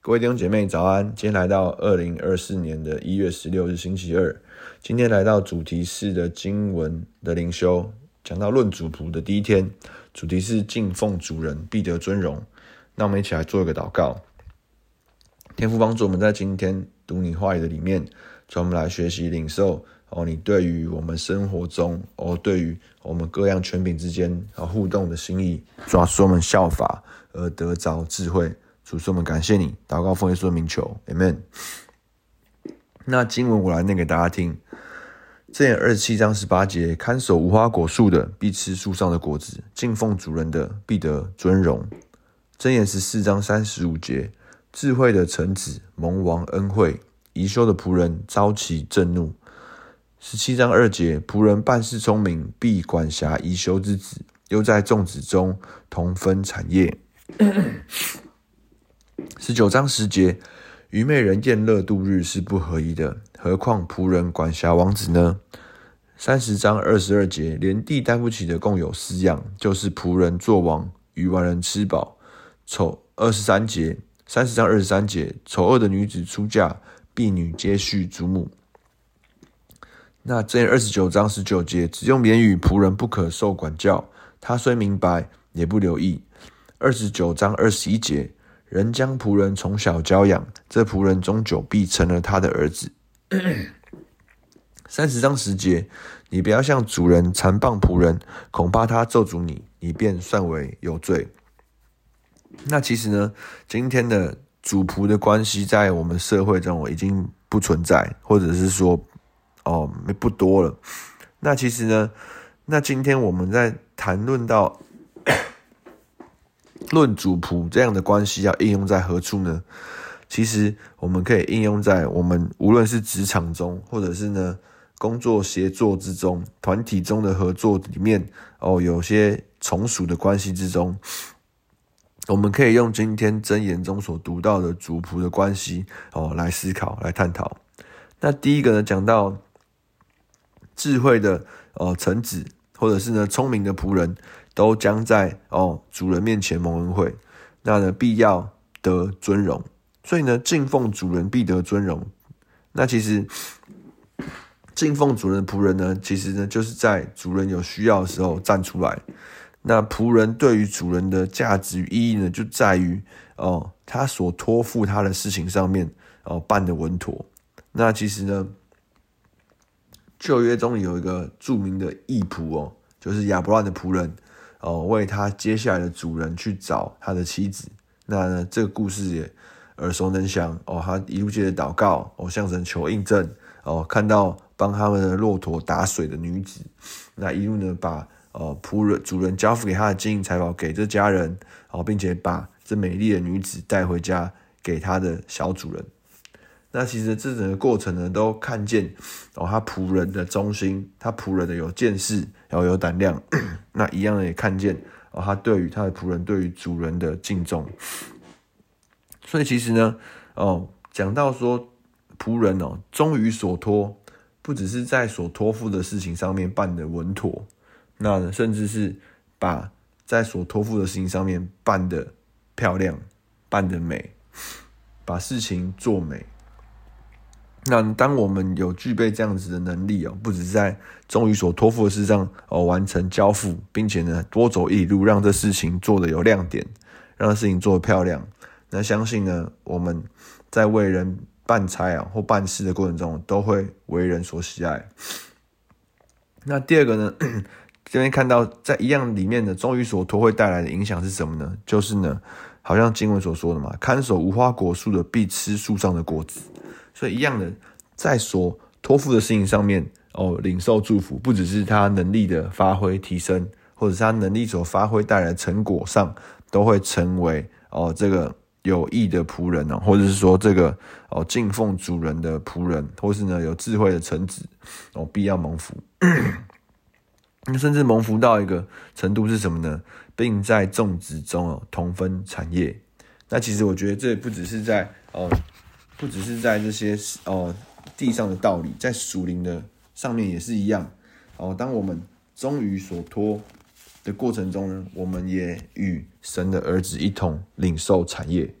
各位弟兄姐妹早安！今天来到二零二四年的一月十六日星期二，今天来到主题式的经文的灵修，讲到论主仆的第一天，主题是敬奉主人必得尊荣。那我们一起来做一个祷告，天父帮助我们在今天读你话语的里面，让我们来学习领受哦，你对于我们生活中哦，对于我们各样权柄之间啊互动的心意，主要使我们效法而得着智慧。主，我们感谢你，祷告奉耶稣的名求，Amen。那经文我来念给大家听。箴言二十七章十八节：看守无花果树的，必吃树上的果子；敬奉主人的，必得尊荣。箴言十四章三十五节：智慧的臣子蒙王恩惠，贻羞的仆人遭其震怒。十七章二节：仆人办事聪明，必管辖贻羞之子，又在众子中同分产业。十九章十节，愚昧人宴乐度日是不合宜的，何况仆人管辖王子呢？三十章二十二节，连地担不起的共有四样，就是仆人做王与完人吃饱。丑二十三节，三十章二十三节，丑恶的女子出嫁，婢女接续祖母。那这二十九章十九节，只用言语，仆人不可受管教，他虽明白，也不留意。二十九章二十一节。人将仆人从小教养，这仆人终久必成了他的儿子。三十章十节，你不要向主人残棒仆人，恐怕他咒诅你，你便算为有罪。那其实呢，今天的主仆的关系在我们社会中已经不存在，或者是说哦，不多了。那其实呢，那今天我们在谈论到。论主仆这样的关系要应用在何处呢？其实我们可以应用在我们无论是职场中，或者是呢工作协作之中、团体中的合作里面哦，有些从属的关系之中，我们可以用今天箴言中所读到的主仆的关系哦来思考、来探讨。那第一个呢，讲到智慧的哦臣子，或者是呢聪明的仆人。都将在哦主人面前蒙恩惠，那呢必要得尊荣，所以呢敬奉主人必得尊荣。那其实敬奉主人的仆人呢，其实呢就是在主人有需要的时候站出来。那仆人对于主人的价值与意义呢，就在于哦他所托付他的事情上面哦办的稳妥。那其实呢旧约中有一个著名的义仆哦，就是亚伯兰的仆人。哦，为他接下来的主人去找他的妻子。那，这个故事也耳熟能详。哦，他一路接着祷告，哦，向神求印证。哦，看到帮他们的骆驼打水的女子，那一路呢，把哦仆人主人交付给他的金银财宝给这家人，哦，并且把这美丽的女子带回家给他的小主人。那其实这整个过程呢，都看见哦，他仆人的忠心，他仆人的有见识，然后有胆量。那一样的也看见哦，他对于他的仆人，对于主人的敬重。所以其实呢，哦，讲到说仆人哦，忠于所托，不只是在所托付的事情上面办的稳妥，那甚至是把在所托付的事情上面办的漂亮，办的美，把事情做美。那当我们有具备这样子的能力哦，不只是在忠于所托付的事上哦完成交付，并且呢多走一路，让这事情做得有亮点，让事情做得漂亮。那相信呢，我们在为人办差啊或办事的过程中，都会为人所喜爱。那第二个呢，这边看到在一样里面的忠于所托会带来的影响是什么呢？就是呢，好像经文所说的嘛，看守无花果树的必吃树上的果子。所以一样的，在所托付的事情上面哦，领受祝福，不只是他能力的发挥提升，或者是他能力所发挥带来的成果上，都会成为哦这个有益的仆人哦，或者是说这个哦敬奉主人的仆人，或是呢有智慧的臣子哦，必要蒙福。那甚至蒙福到一个程度是什么呢？并在种植中哦同分产业。那其实我觉得这不只是在哦。不只是在这些哦地上的道理，在属灵的上面也是一样哦。当我们忠于所托的过程中呢，我们也与神的儿子一同领受产业。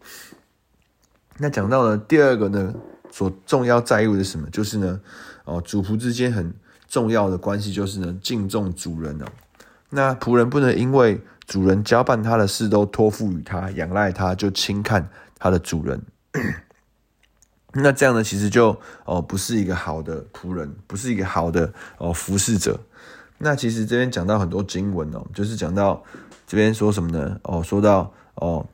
那讲到了第二个呢，所重要在乎的是什么？就是呢，哦，主仆之间很重要的关系就是呢，敬重主人哦。那仆人不能因为主人交办他的事都托付于他、仰赖他，就轻看他的主人。那这样呢，其实就哦不是一个好的仆人，不是一个好的哦服侍者。那其实这边讲到很多经文哦，就是讲到这边说什么呢？哦，说到哦，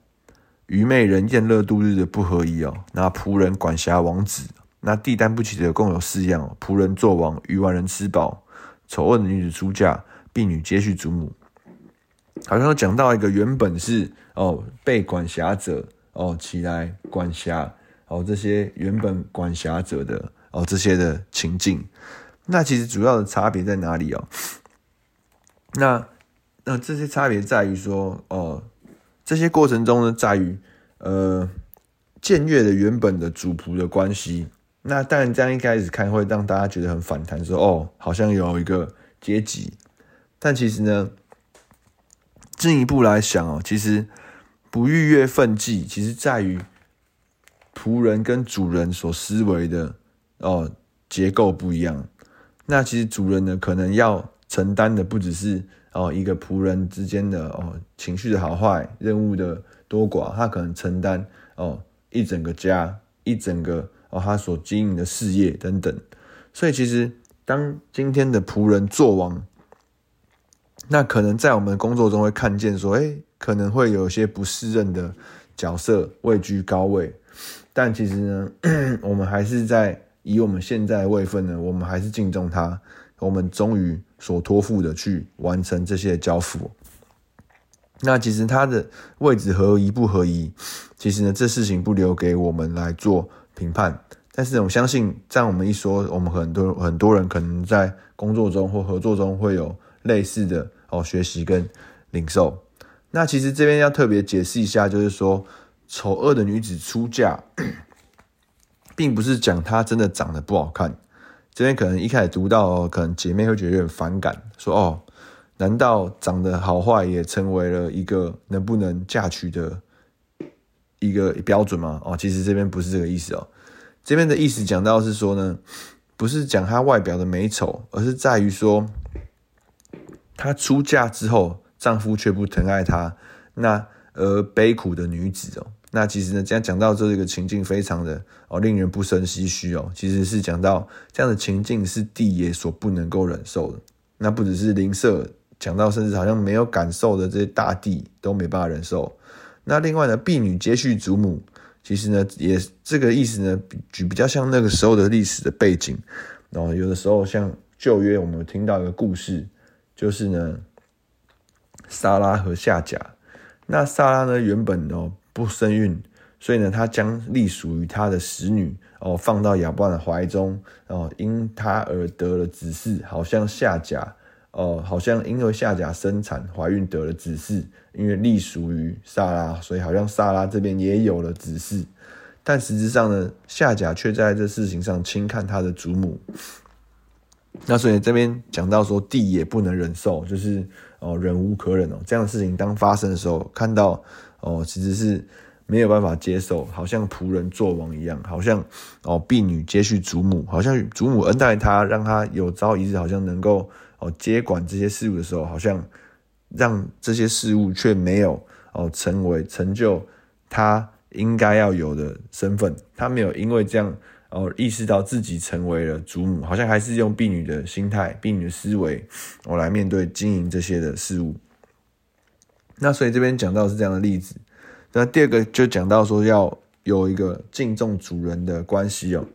愚昧人厌乐度日的不合宜哦。那仆人管辖王子，那地担不起的共有四样。仆人做王，愚顽人吃饱，丑恶的女子出嫁，婢女接续祖母。好像讲到一个原本是哦被管辖者哦起来管辖哦这些原本管辖者的哦这些的情境，那其实主要的差别在哪里哦？那那这些差别在于说哦这些过程中呢，在于呃僭越的原本的主仆的关系。那当然这样一开始看会让大家觉得很反弹，说哦好像有一个阶级，但其实呢。进一步来想哦，其实不逾越分际，其实在于仆人跟主人所思维的哦结构不一样。那其实主人呢，可能要承担的不只是哦一个仆人之间的哦情绪的好坏、任务的多寡，他可能承担哦一整个家、一整个哦他所经营的事业等等。所以其实当今天的仆人做王。那可能在我们工作中会看见说，诶，可能会有一些不适任的角色位居高位，但其实呢，我们还是在以我们现在的位分呢，我们还是敬重他，我们终于所托付的去完成这些交付。那其实他的位置合宜不合宜，其实呢，这事情不留给我们来做评判。但是我相信，在我们一说，我们很多很多人可能在工作中或合作中会有类似的。哦，学习跟领受。那其实这边要特别解释一下，就是说，丑恶的女子出嫁，并不是讲她真的长得不好看。这边可能一开始读到，可能姐妹会觉得有点反感，说：“哦，难道长得好坏也成为了一个能不能嫁娶的一个标准吗？”哦，其实这边不是这个意思哦。这边的意思讲到是说呢，不是讲她外表的美丑，而是在于说。她出嫁之后，丈夫却不疼爱她，那而悲苦的女子哦，那其实呢，这样讲到这个情境非常的哦，令人不胜唏嘘哦。其实是讲到这样的情境是地也所不能够忍受的，那不只是邻舍，讲到甚至好像没有感受的这些大地都没办法忍受。那另外呢，婢女接续祖母，其实呢，也这个意思呢，比比较像那个时候的历史的背景。然后有的时候像旧约，我们听到一个故事。就是呢，撒拉和夏甲。那撒拉呢，原本哦不生育，所以呢，他将隶属于他的使女哦放到亚伯兰的怀中，哦因他而得了子嗣，好像夏甲哦，好像因为夏甲生产怀孕得了子嗣，因为隶属于撒拉，所以好像撒拉这边也有了子嗣。但实质上呢，夏甲却在这事情上轻看他的祖母。那所以这边讲到说，地也不能忍受，就是哦忍无可忍哦，这样的事情当发生的时候，看到哦其实是没有办法接受，好像仆人做王一样，好像哦婢女接续祖母，好像祖母恩待他，让他有朝一日好像能够哦接管这些事物的时候，好像让这些事物却没有哦成为成就他应该要有的身份，他没有因为这样。哦，意识到自己成为了祖母，好像还是用婢女的心态、婢女的思维，我来面对经营这些的事物。那所以这边讲到是这样的例子。那第二个就讲到说要有一个敬重主人的关系哦。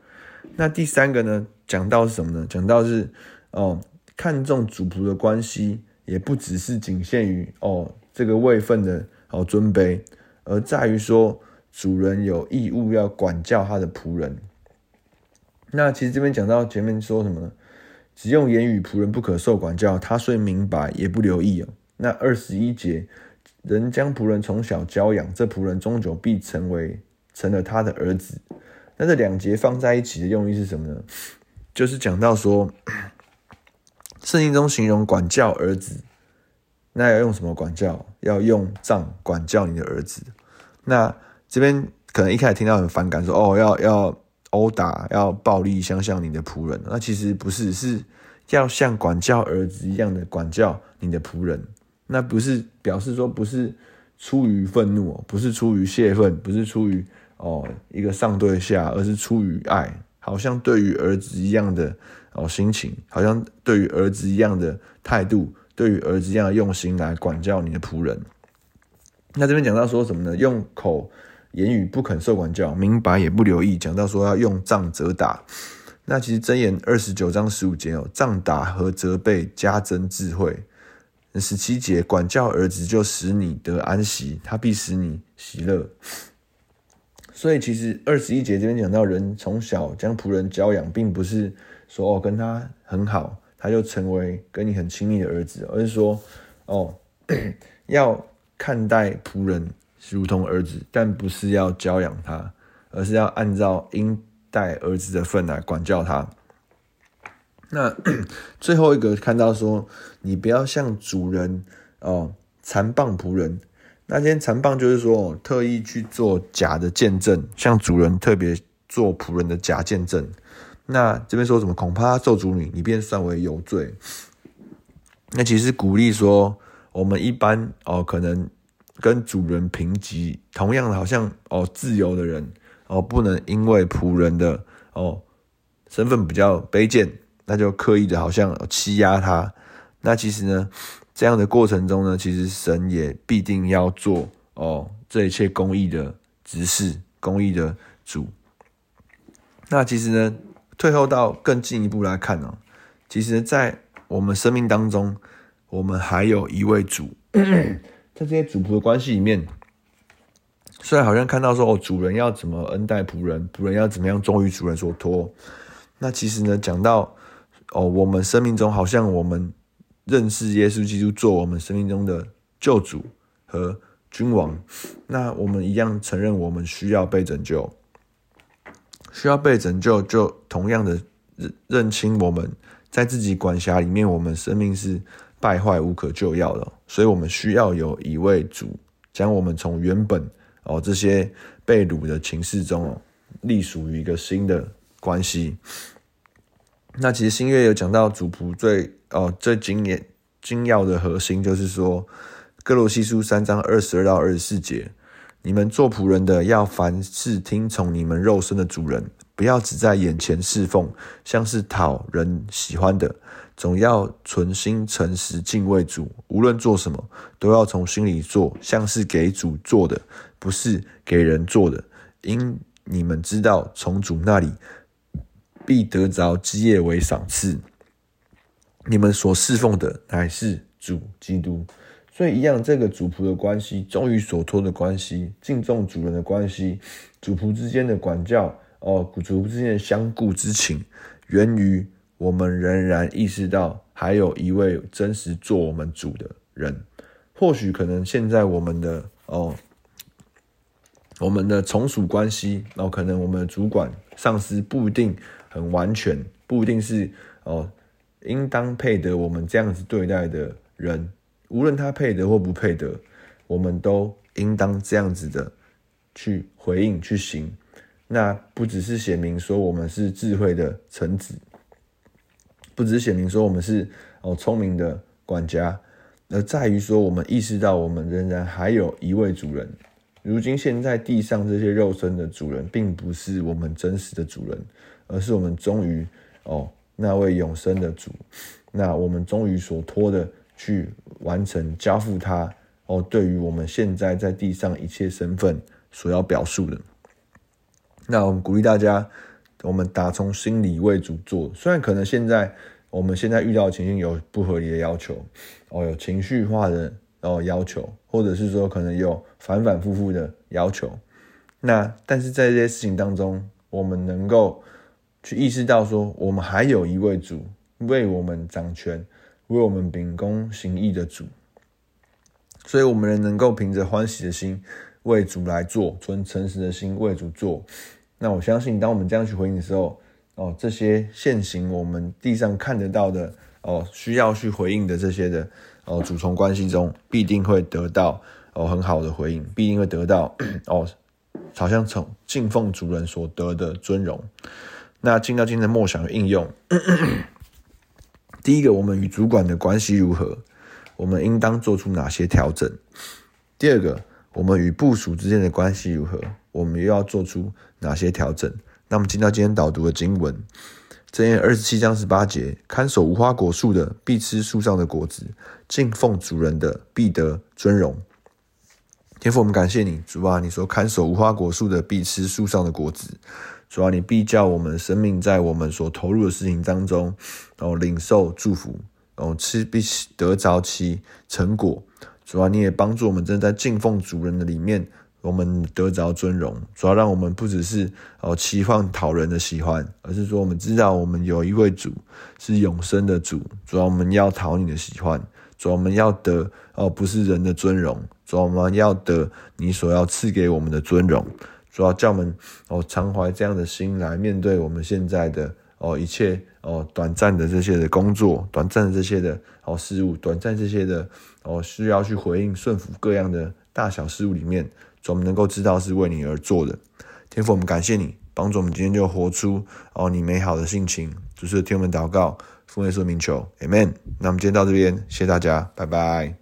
那第三个呢，讲到是什么呢？讲到是哦，看重主仆的关系，也不只是仅限于哦这个位分的哦尊卑，而在于说主人有义务要管教他的仆人。那其实这边讲到前面说什么呢？只用言语，仆人不可受管教。他虽明白，也不留意哦。那二十一节，人将仆人从小教养，这仆人终久必成为成了他的儿子。那这两节放在一起的用意是什么呢？就是讲到说，圣经中形容管教儿子，那要用什么管教？要用杖管教你的儿子。那这边可能一开始听到很反感，说哦要要殴打，要暴力相向你的仆人，那其实不是，是要像管教儿子一样的管教你的仆人。那不是表示说不是出于愤怒，不是出于泄愤，不是出于哦一个上对下，而是出于爱，好像对于儿子一样的哦心情，好像对于儿子一样的态度，对于儿子一样的用心来管教你的仆人。那这边讲到说什么呢？用口言语不肯受管教，明白也不留意。讲到说要用杖责打。那其实箴言二十九章十五节哦，杖打和责备加增智慧。十七节，管教儿子就使你得安息，他必使你喜乐。所以其实二十一节这边讲到，人从小将仆人教养，并不是说哦跟他很好，他就成为跟你很亲密的儿子，而是说哦要看待仆人如同儿子，但不是要教养他，而是要按照应待儿子的份来管教他。那 最后一个看到说，你不要像主人哦残棒仆人。那今天残棒就是说，特意去做假的见证，像主人特别做仆人的假见证。那这边说什么？恐怕他咒诅你，你便算为有罪。那其实鼓励说，我们一般哦，可能跟主人平级，同样的，好像哦自由的人哦，不能因为仆人的哦身份比较卑贱。那就刻意的，好像欺压他。那其实呢，这样的过程中呢，其实神也必定要做哦，这一切公义的执事，公义的主。那其实呢，退后到更进一步来看哦，其实，在我们生命当中，我们还有一位主。在这些主仆的关系里面，虽然好像看到说哦，主人要怎么恩待仆人，仆人要怎么样忠于主人所托。那其实呢，讲到。哦，我们生命中好像我们认识耶稣基督做我们生命中的救主和君王，那我们一样承认我们需要被拯救，需要被拯救，就同样的认认清我们在自己管辖里面，我们生命是败坏无可救药的，所以我们需要有一位主将我们从原本哦这些被掳的情势中哦，隶属于一个新的关系。那其实新约有讲到主仆最哦最精炼精要的核心，就是说各罗西书三章二十二到二十四节，你们做仆人的要凡事听从你们肉身的主人，不要只在眼前侍奉，像是讨人喜欢的，总要存心诚实敬畏主。无论做什么，都要从心里做，像是给主做的，不是给人做的，因你们知道从主那里。必得着基业为赏赐。你们所侍奉的乃是主基督，所以一样，这个主仆的关系，忠于所托的关系，敬重主人的关系，主仆之间的管教，哦，主仆之间的相顾之情，源于我们仍然意识到，还有一位真实做我们主的人。或许可能现在我们的哦，我们的从属关系，哦，可能我们的主管、上司不一定。很完全，不一定是哦，应当配得我们这样子对待的人，无论他配得或不配得，我们都应当这样子的去回应去行。那不只是写明说我们是智慧的臣子，不只是写明说我们是哦聪明的管家，而在于说我们意识到我们仍然还有一位主人。如今现在地上这些肉身的主人，并不是我们真实的主人。而是我们终于哦那位永生的主，那我们终于所托的去完成交付他哦，对于我们现在在地上一切身份所要表述的，那我们鼓励大家，我们打从心里为主做。虽然可能现在我们现在遇到的情形有不合理的要求哦，有情绪化的哦要求，或者是说可能有反反复复的要求，那但是在这些事情当中，我们能够。去意识到说，我们还有一位主为我们掌权，为我们秉公行义的主，所以我们能够凭着欢喜的心为主来做，存诚实的心为主做。那我相信，当我们这样去回应的时候，哦，这些现行我们地上看得到的，哦，需要去回应的这些的，哦，主从关系中必定会得到哦很好的回应，必定会得到哦好像从敬奉主人所得的尊荣。那进到今天的默想应用，第一个，我们与主管的关系如何？我们应当做出哪些调整？第二个，我们与部属之间的关系如何？我们又要做出哪些调整？那么进到今天导读的经文，箴言二十七章十八节，看守无花果树的必吃树上的果子，敬奉主人的必得尊荣。天父，我们感谢你，主啊，你说看守无花果树的必吃树上的果子，主啊，你必叫我们生命在我们所投入的事情当中，然后领受祝福，然后吃必得着其成果。主啊，你也帮助我们，正在敬奉主人的里面，我们得着尊荣。主要让我们不只是哦期望讨人的喜欢，而是说我们知道我们有一位主是永生的主。主要我们要讨你的喜欢，主要我们要得哦不是人的尊荣。主要我们要得你所要赐给我们的尊荣，主要叫我们哦常怀这样的心来面对我们现在的哦一切哦短暂的这些的工作，短暂的这些的哦事物，短暂这些的哦需要去回应顺服各样的大小事物里面，主我们能够知道是为你而做的。天父，我们感谢你帮助我们今天就活出哦你美好的性情，就是听我们祷告，奉耶稣名求，Amen。那我们今天到这边，谢谢大家，拜拜。